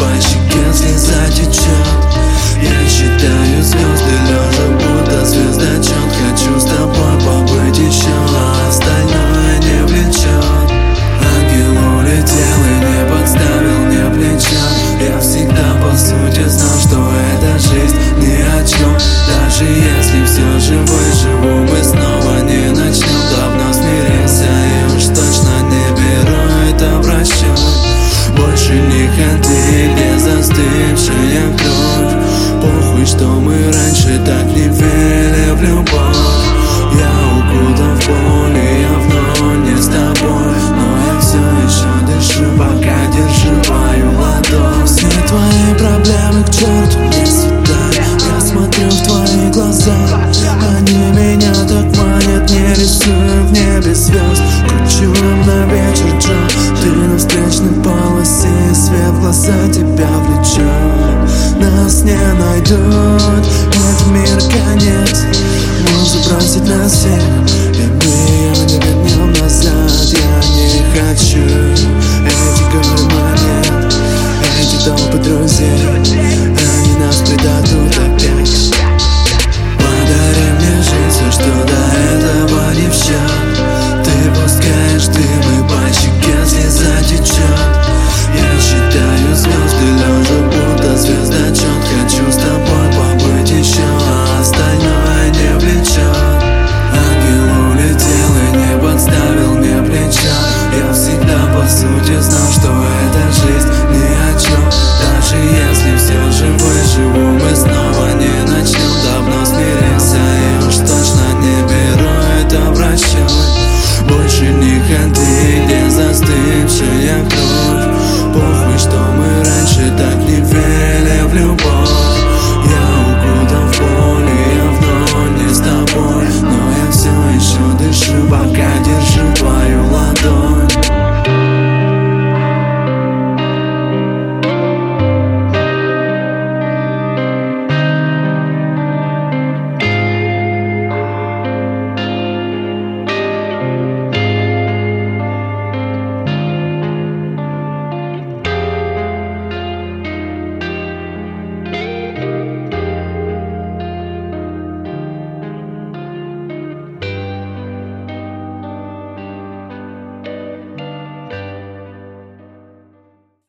turbante застывшая кровь Похуй, что мы раньше так не верили в любовь. Я укутан в и я вновь не с тобой. Но я все еще дышу, пока держу твою ладонь. Все твои проблемы к черту не сюда. Я смотрю в твои глаза. Они меня так манят, не рисуют в небе звезд Кручу им на вечер Джо. Ты на встречной полосе Свет в глаза тебя влечет Нас не найдут Этот мир конец Можно бросить на всех. И мы ее не вернем назад. Я не хочу Эти горы монет Эти толпы друзей 想的失望概念